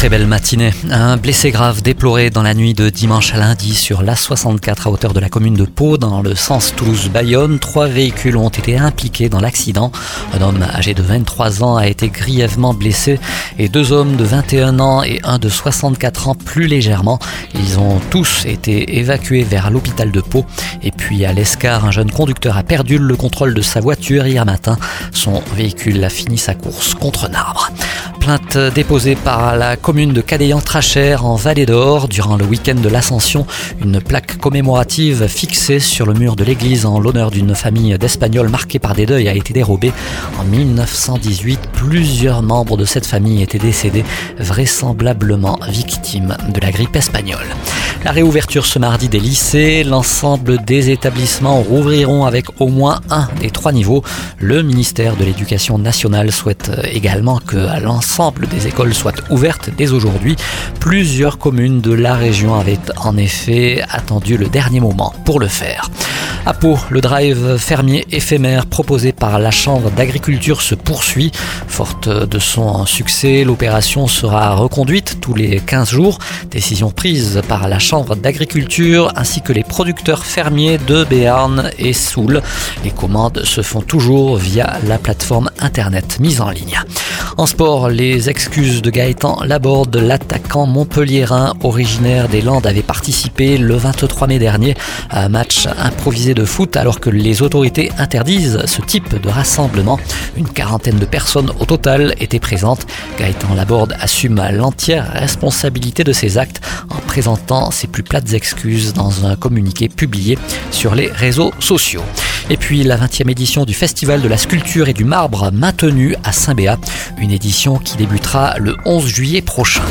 Très belle matinée. Un blessé grave déploré dans la nuit de dimanche à lundi sur l'A64 à hauteur de la commune de Pau dans le sens Toulouse-Bayonne. Trois véhicules ont été impliqués dans l'accident. Un homme âgé de 23 ans a été grièvement blessé et deux hommes de 21 ans et un de 64 ans plus légèrement. Ils ont tous été évacués vers l'hôpital de Pau. Et puis à l'Escar, un jeune conducteur a perdu le contrôle de sa voiture hier matin. Son véhicule a fini sa course contre un arbre. Déposée par la commune de Cadeillan-Trachère en Vallée d'Or durant le week-end de l'Ascension. Une plaque commémorative fixée sur le mur de l'église en l'honneur d'une famille d'Espagnols marquée par des deuils a été dérobée. En 1918, plusieurs membres de cette famille étaient décédés, vraisemblablement victimes de la grippe espagnole. La réouverture ce mardi des lycées, l'ensemble des établissements rouvriront avec au moins un des trois niveaux. Le ministère de l'Éducation nationale souhaite également que l'ensemble des écoles soient ouvertes dès aujourd'hui. Plusieurs communes de la région avaient en effet attendu le dernier moment pour le faire. À Pau, le drive fermier éphémère proposé par la Chambre d'agriculture se poursuit. Forte de son succès, l'opération sera reconduite tous les 15 jours. Décision prise par la Chambre d'agriculture ainsi que les producteurs fermiers de Béarn et Soule. Les commandes se font toujours via la plateforme internet mise en ligne. En sport, les excuses de Gaëtan Laborde, l'attaquant montpelliérain originaire des Landes, avait participé le 23 mai dernier à un match improvisé de foot alors que les autorités interdisent ce type de rassemblement. Une quarantaine de personnes au total étaient présentes. Gaëtan Laborde assume l'entière responsabilité de ses actes en présentant ses plus plates excuses dans un communiqué publié sur les réseaux sociaux. Et puis la 20e édition du Festival de la sculpture et du marbre maintenue à Saint-Béat, une édition qui débutera le 11 juillet prochain.